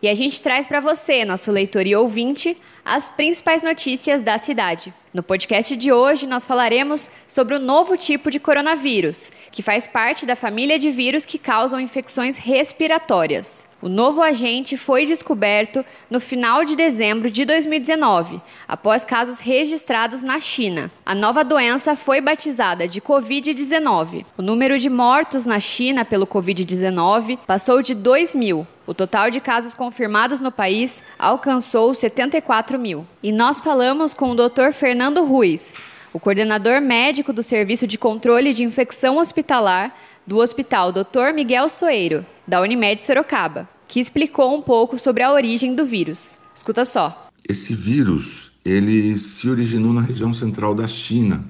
e a gente traz para você, nosso leitor e ouvinte, as principais notícias da cidade. No podcast de hoje, nós falaremos sobre o novo tipo de coronavírus, que faz parte da família de vírus que causam infecções respiratórias. O novo agente foi descoberto no final de dezembro de 2019, após casos registrados na China. A nova doença foi batizada de Covid-19. O número de mortos na China pelo Covid-19 passou de 2 mil. O total de casos confirmados no país alcançou 74 mil. E nós falamos com o Dr. Fernando Ruiz, o coordenador médico do Serviço de Controle de Infecção Hospitalar do Hospital Dr. Miguel Soeiro, da Unimed Sorocaba, que explicou um pouco sobre a origem do vírus. Escuta só. Esse vírus, ele se originou na região central da China,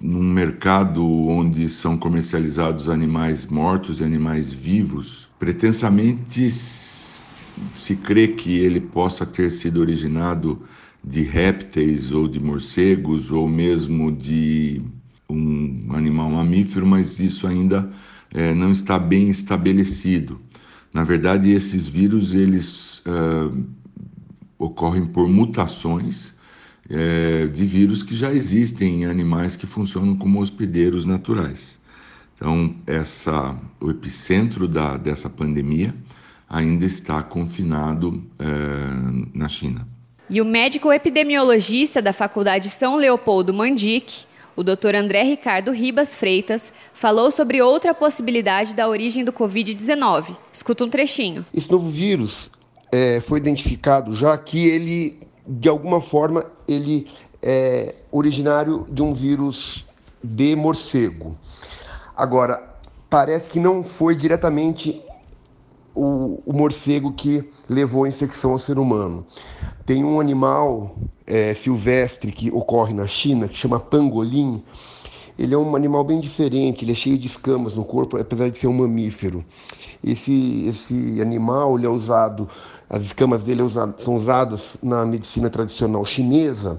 num mercado onde são comercializados animais mortos e animais vivos. Pretensamente se crê que ele possa ter sido originado de répteis ou de morcegos ou mesmo de um animal mamífero, mas isso ainda é, não está bem estabelecido. Na verdade, esses vírus eles uh, ocorrem por mutações é, de vírus que já existem em animais que funcionam como hospedeiros naturais. Então, essa, o epicentro da, dessa pandemia ainda está confinado é, na China. E o médico epidemiologista da Faculdade São Leopoldo Mandic, o Dr. André Ricardo Ribas Freitas falou sobre outra possibilidade da origem do Covid-19. Escuta um trechinho. Esse novo vírus é, foi identificado já que ele, de alguma forma, ele é originário de um vírus de morcego. Agora, parece que não foi diretamente o, o, morcego que levou a infecção ao ser humano. Tem um animal é, silvestre que ocorre na China, que chama pangolim. Ele é um animal bem diferente, ele é cheio de escamas no corpo, apesar de ser um mamífero. Esse, esse animal ele é usado, as escamas dele é usado, são usadas na medicina tradicional chinesa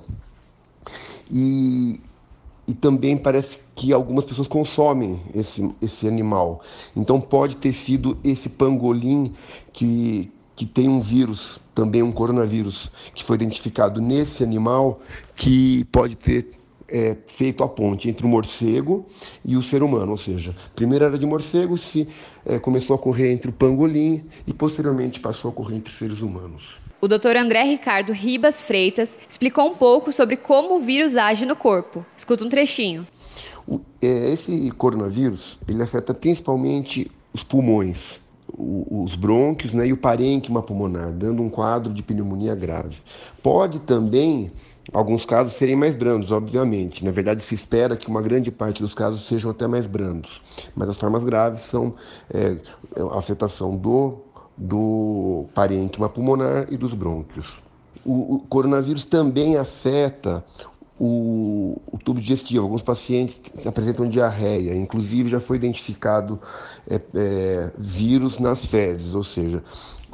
e, e também parece que algumas pessoas consomem esse, esse animal. Então pode ter sido esse pangolim que, que tem um vírus, também um coronavírus, que foi identificado nesse animal, que pode ter é, feito a ponte entre o morcego e o ser humano, ou seja, primeiro era de morcego, se é, começou a correr entre o pangolim e posteriormente passou a correr entre seres humanos. O Dr. André Ricardo Ribas Freitas explicou um pouco sobre como o vírus age no corpo. Escuta um trechinho. O, é, esse coronavírus ele afeta principalmente os pulmões os brônquios né, e o parênquima pulmonar, dando um quadro de pneumonia grave. Pode também, alguns casos, serem mais brandos, obviamente. Na verdade, se espera que uma grande parte dos casos sejam até mais brandos, mas as formas graves são é, a afetação do, do parênquima pulmonar e dos brônquios. O, o coronavírus também afeta o, o, tubo digestivo. Alguns pacientes apresentam diarreia, inclusive já foi identificado é, é, vírus nas fezes, ou seja,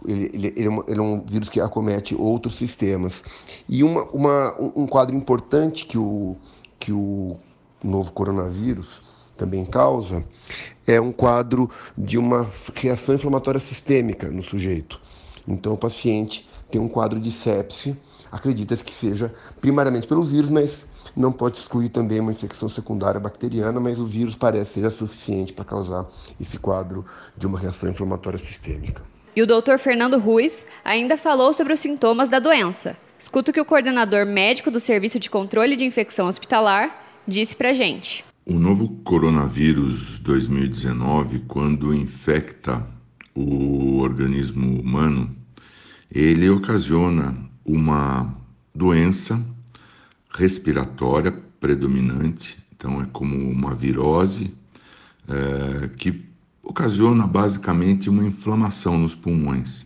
ele, ele, ele, é um, ele, é um, vírus que acomete outros sistemas. E uma, uma, um quadro importante que o, que o novo coronavírus também causa é um quadro de uma reação inflamatória sistêmica no sujeito. Então, o paciente tem um quadro de sepse acredita que seja primariamente pelo vírus, mas não pode excluir também uma infecção secundária bacteriana, mas o vírus parece ser suficiente para causar esse quadro de uma reação inflamatória sistêmica. E o Dr. Fernando Ruiz ainda falou sobre os sintomas da doença. Escuta o que o coordenador médico do Serviço de Controle de Infecção Hospitalar disse para gente. O novo coronavírus 2019, quando infecta o organismo humano, ele ocasiona uma doença respiratória predominante, então é como uma virose é, que ocasiona basicamente uma inflamação nos pulmões.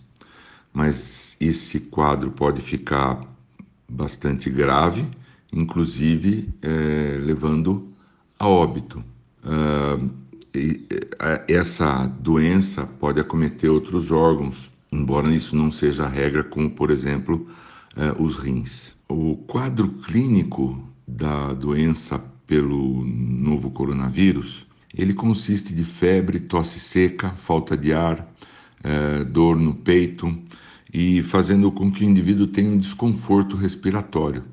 mas esse quadro pode ficar bastante grave, inclusive é, levando a óbito. Uh, e, essa doença pode acometer outros órgãos, embora isso não seja a regra, como por exemplo uh, os rins. O quadro clínico da doença pelo novo coronavírus, ele consiste de febre, tosse seca, falta de ar, uh, dor no peito e fazendo com que o indivíduo tenha um desconforto respiratório.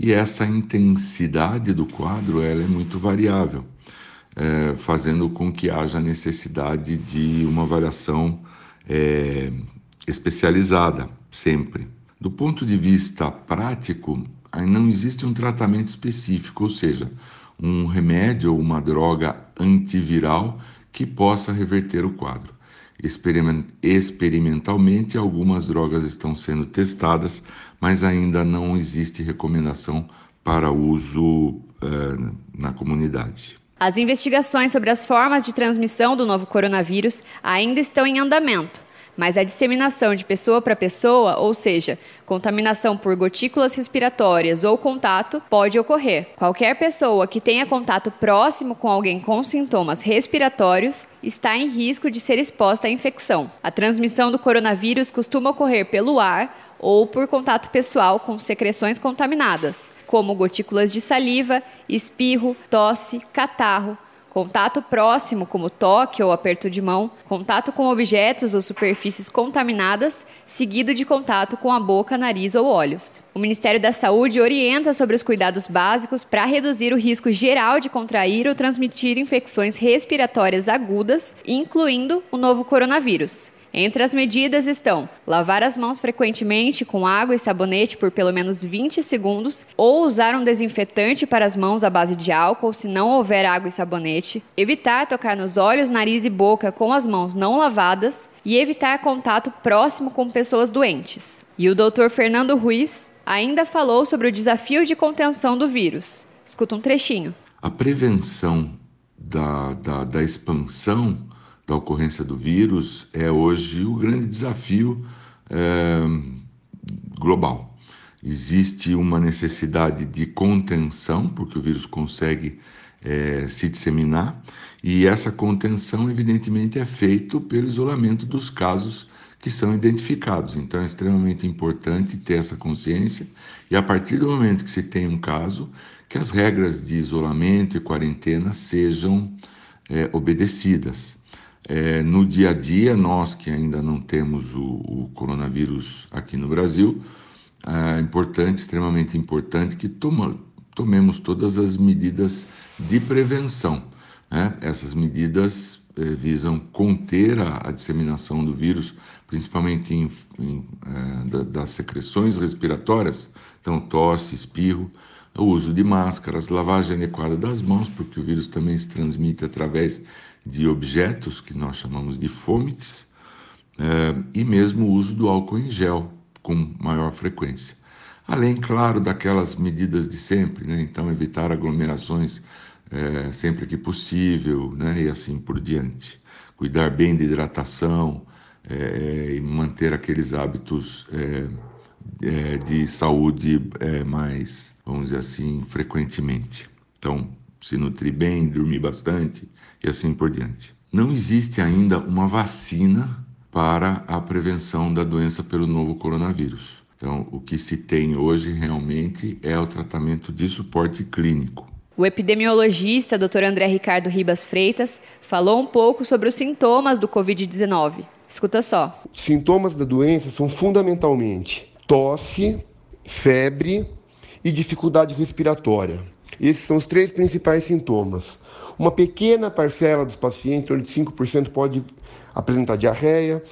E essa intensidade do quadro ela é muito variável é, fazendo com que haja necessidade de uma avaliação é, especializada, sempre. Do ponto de vista prático, não existe um tratamento específico, ou seja, um remédio ou uma droga antiviral que possa reverter o quadro. Experimentalmente, algumas drogas estão sendo testadas, mas ainda não existe recomendação para uso eh, na comunidade. As investigações sobre as formas de transmissão do novo coronavírus ainda estão em andamento, mas a disseminação de pessoa para pessoa, ou seja, contaminação por gotículas respiratórias ou contato, pode ocorrer. Qualquer pessoa que tenha contato próximo com alguém com sintomas respiratórios está em risco de ser exposta à infecção. A transmissão do coronavírus costuma ocorrer pelo ar ou por contato pessoal com secreções contaminadas como gotículas de saliva, espirro, tosse, catarro, contato próximo, como toque ou aperto de mão, contato com objetos ou superfícies contaminadas, seguido de contato com a boca, nariz ou olhos. O Ministério da Saúde orienta sobre os cuidados básicos para reduzir o risco geral de contrair ou transmitir infecções respiratórias agudas, incluindo o novo coronavírus. Entre as medidas estão lavar as mãos frequentemente com água e sabonete por pelo menos 20 segundos, ou usar um desinfetante para as mãos à base de álcool se não houver água e sabonete, evitar tocar nos olhos, nariz e boca com as mãos não lavadas e evitar contato próximo com pessoas doentes. E o Dr. Fernando Ruiz ainda falou sobre o desafio de contenção do vírus. Escuta um trechinho. A prevenção da, da, da expansão da ocorrência do vírus é hoje o grande desafio é, global. Existe uma necessidade de contenção, porque o vírus consegue é, se disseminar, e essa contenção, evidentemente, é feita pelo isolamento dos casos que são identificados. Então, é extremamente importante ter essa consciência, e a partir do momento que se tem um caso, que as regras de isolamento e quarentena sejam é, obedecidas. É, no dia a dia, nós que ainda não temos o, o coronavírus aqui no Brasil, é importante, extremamente importante, que toma, tomemos todas as medidas de prevenção. Né? Essas medidas é, visam conter a, a, disseminação do vírus, principalmente em, em, é, da, das secreções respiratórias, então tosse, espirro, o uso de máscaras, lavagem adequada das mãos, porque o vírus também se transmite através de objetos, que nós chamamos de fomites, é, e mesmo o uso do álcool em gel com maior frequência. Além, claro, daquelas medidas de sempre, né? então evitar aglomerações é, sempre que possível né? e assim por diante. Cuidar bem da hidratação é, e manter aqueles hábitos de saúde mais, vamos dizer assim, frequentemente. Então, se nutrir bem, dormir bastante e assim por diante. Não existe ainda uma vacina para a prevenção da doença pelo novo coronavírus. Então, o que se tem hoje realmente é o tratamento de suporte clínico. O epidemiologista Dr. André Ricardo Ribas Freitas falou um pouco sobre os sintomas do Covid-19. Escuta só. Sintomas da doença são fundamentalmente tosse, febre e dificuldade respiratória. Esses são os três principais sintomas. Uma pequena parcela dos pacientes, em torno de 5%, pode apresentar diarreia,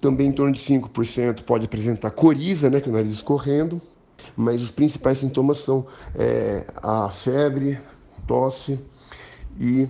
também em torno de 5% pode apresentar coriza, né, que é o nariz escorrendo, mas os principais sintomas são é, a febre, tosse e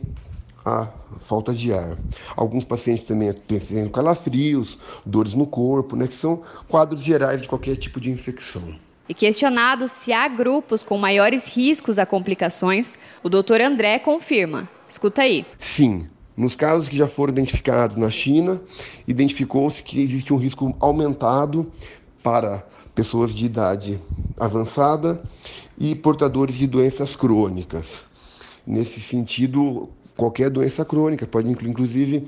a falta de ar. Alguns pacientes também têm calafrios, dores no corpo, né, que são quadros gerais de qualquer tipo de infecção. E questionado se há grupos com maiores riscos a complicações, o doutor André confirma. Escuta aí. Sim, Nos casos que já foram identificados na China, identificou-se que existe um risco aumentado para pessoas de idade avançada e portadores de doenças crônicas. Nesse sentido, qualquer doença crônica, pode incluir, inclusive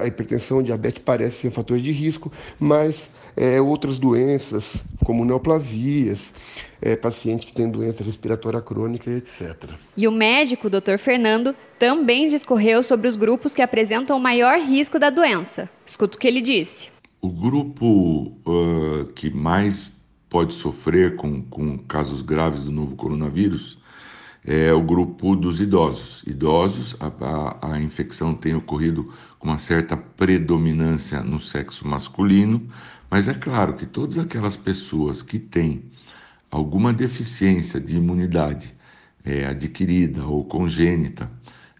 a hipertensão, diabetes parece ser um fator de risco, mas é, outras doenças, como neoplasias, é, paciente que tem doença respiratória crônica, etc. E o médico, Dr. Fernando, também discorreu sobre os grupos que apresentam maior risco da doença. Escuta o que ele disse. O grupo uh, que mais pode sofrer com, com casos graves do novo coronavírus é o grupo dos idosos. Idosos, a, a, a, infecção tem ocorrido com uma certa predominância no sexo masculino, mas é claro que todas aquelas pessoas que têm alguma deficiência de imunidade é, adquirida ou congênita,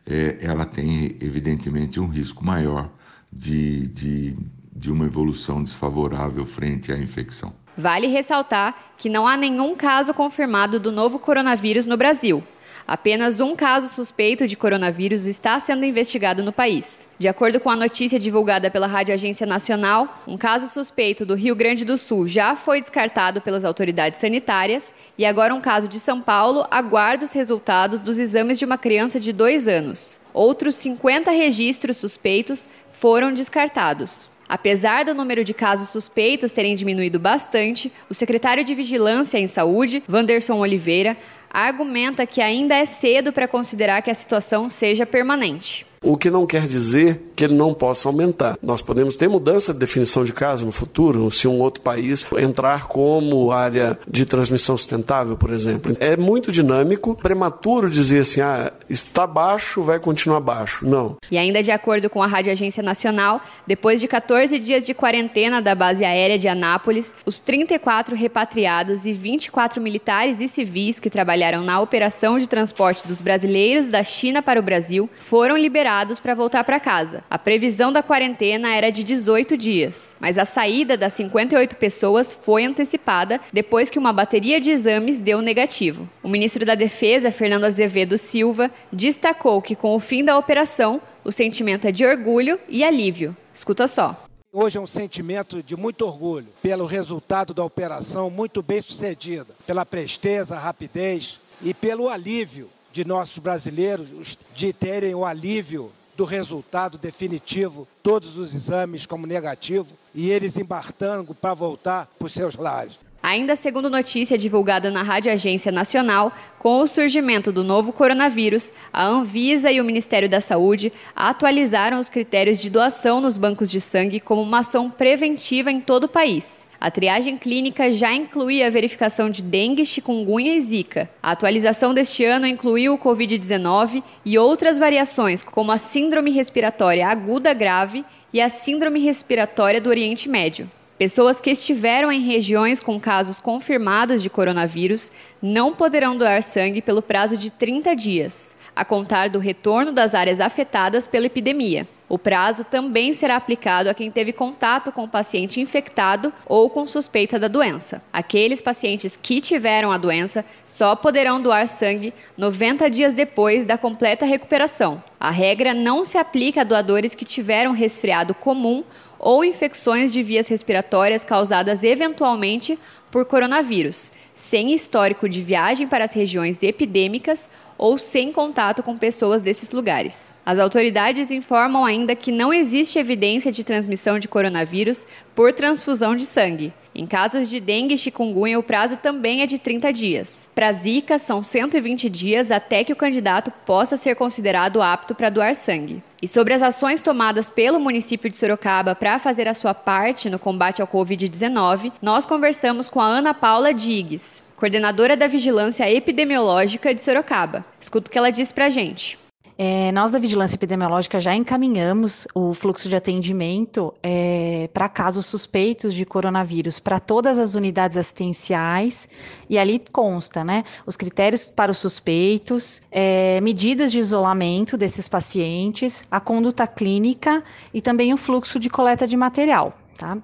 é, ela tem evidentemente um risco maior de, de, de uma evolução desfavorável frente à infecção. Vale ressaltar que não há nenhum caso confirmado do novo coronavírus no Brasil. Apenas um caso suspeito de coronavírus está sendo investigado no país. De acordo com a notícia divulgada pela Rádio Agência Nacional, um caso suspeito do Rio Grande do Sul já foi descartado pelas autoridades sanitárias e agora um caso de São Paulo aguarda os resultados dos exames de uma criança de dois anos. Outros 50 registros suspeitos foram descartados. Apesar do número de casos suspeitos terem diminuído bastante, o secretário de Vigilância em Saúde, Vanderson Oliveira, argumenta que ainda é cedo para considerar que a situação seja permanente. O que não quer dizer que ele não possa aumentar. Nós podemos ter mudança de definição de caso no futuro, se um outro país entrar como área de transmissão sustentável, por exemplo. É muito dinâmico, prematuro dizer assim, ah, está baixo, vai continuar baixo. Não. E ainda de acordo com a Rádio Agência Nacional, depois de 14 dias de quarentena da base aérea de Anápolis, os 34 repatriados e 24 militares e civis que trabalharam na operação de transporte dos brasileiros da China para o Brasil foram liberados liberados para voltar para casa. A previsão da quarentena era de 18 dias, mas a saída das 58 pessoas foi antecipada depois que uma bateria de exames deu negativo. O ministro da Defesa, Fernando Azevedo Silva, destacou que com o fim da operação, o sentimento é de orgulho e alívio. Escuta só. Hoje é um sentimento de muito orgulho pelo resultado da operação muito bem sucedida, pela presteza, rapidez e pelo alívio de nossos brasileiros de terem o alívio do resultado definitivo, todos os exames como negativo, e eles embarcando para voltar para os seus lares. Ainda segundo notícia divulgada na Rádio Agência Nacional, com o surgimento do novo coronavírus, a Anvisa e o Ministério da Saúde atualizaram os critérios de doação nos bancos de sangue como uma ação preventiva em todo o país. A triagem clínica já incluía a verificação de dengue, chikungunya e zika. A atualização deste ano incluiu o Covid-19 e outras variações, como a síndrome respiratória aguda grave e a síndrome respiratória do Oriente Médio. Pessoas que estiveram em regiões com casos confirmados de coronavírus não poderão doar sangue pelo prazo de 30 dias, a contar do retorno das áreas afetadas pela epidemia. O prazo também será aplicado a quem teve contato com o paciente infectado ou com suspeita da doença. Aqueles pacientes que tiveram a doença só poderão doar sangue 90 dias depois da completa recuperação. A regra não se aplica a doadores que tiveram resfriado comum ou infecções de vias respiratórias causadas eventualmente por coronavírus, sem histórico de viagem para as regiões epidêmicas ou sem contato com pessoas desses lugares. As autoridades informam ainda que não existe evidência de transmissão de coronavírus por transfusão de sangue. Em casos de dengue e chikungunya, o prazo também é de 30 dias. Para Zika, são 120 dias até que o candidato possa ser considerado apto para doar sangue. E sobre as ações tomadas pelo município de Sorocaba para fazer a sua parte no combate ao Covid-19, nós conversamos com a Ana Paula Diggs, coordenadora da Vigilância Epidemiológica de Sorocaba. Escuta o que ela disse para a gente. É, nós da Vigilância Epidemiológica já encaminhamos o fluxo de atendimento é, para casos suspeitos de coronavírus para todas as unidades assistenciais e ali consta, né, os critérios para os suspeitos, é, medidas de isolamento desses pacientes, a conduta clínica e também o fluxo de coleta de material. Tá?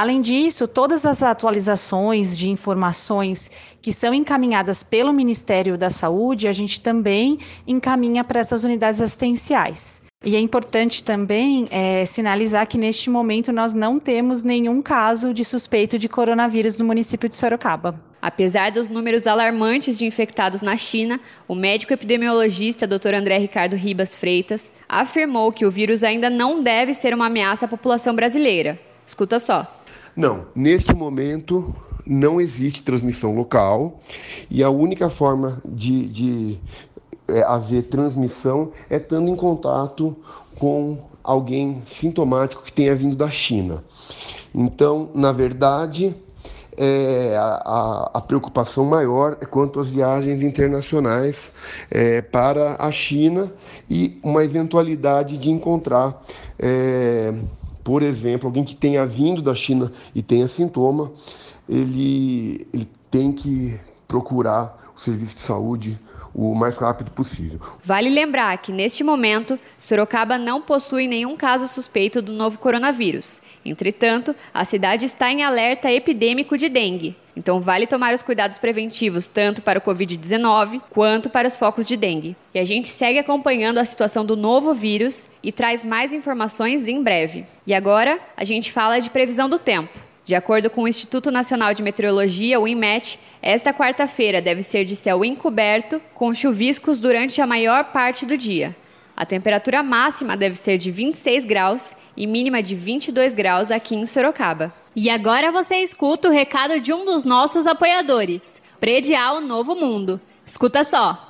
Além disso, todas as atualizações de informações que são encaminhadas pelo Ministério da Saúde, a gente também encaminha para essas unidades assistenciais. E é importante também é, sinalizar que neste momento nós não temos nenhum caso de suspeito de coronavírus no município de Sorocaba. Apesar dos números alarmantes de infectados na China, o médico epidemiologista Dr. André Ricardo Ribas Freitas afirmou que o vírus ainda não deve ser uma ameaça à população brasileira. Escuta só. Não, neste momento não existe transmissão local e a única forma de, de é, haver transmissão é estando em contato com alguém sintomático que tenha vindo da China. Então, na verdade, é, a, a, preocupação maior é quanto às viagens internacionais é, para a China e uma eventualidade de encontrar, é, por exemplo, alguém que tenha vindo da China e tenha sintoma, ele, ele tem que procurar o serviço de saúde o mais rápido possível. Vale lembrar que, neste momento, Sorocaba não possui nenhum caso suspeito do novo coronavírus. Entretanto, a cidade está em alerta epidêmico de dengue. Então, vale tomar os cuidados preventivos tanto para o Covid-19 quanto para os focos de dengue. E a gente segue acompanhando a situação do novo vírus e traz mais informações em breve. E agora, a gente fala de previsão do tempo. De acordo com o Instituto Nacional de Meteorologia, o INMET, esta quarta-feira deve ser de céu encoberto, com chuviscos durante a maior parte do dia. A temperatura máxima deve ser de 26 graus e mínima de 22 graus aqui em Sorocaba. E agora você escuta o recado de um dos nossos apoiadores, Predial Novo Mundo. Escuta só.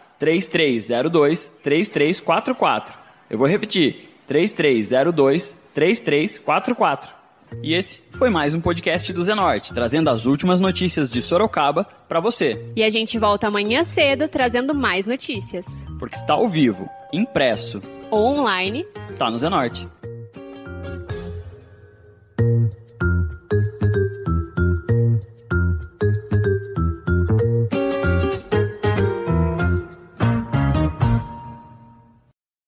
3302 3344. Eu vou repetir: 3302 3344. E esse foi mais um podcast do Zenorte, trazendo as últimas notícias de Sorocaba para você. E a gente volta amanhã cedo trazendo mais notícias. Porque está ao vivo, impresso ou online, tá no Zenorte.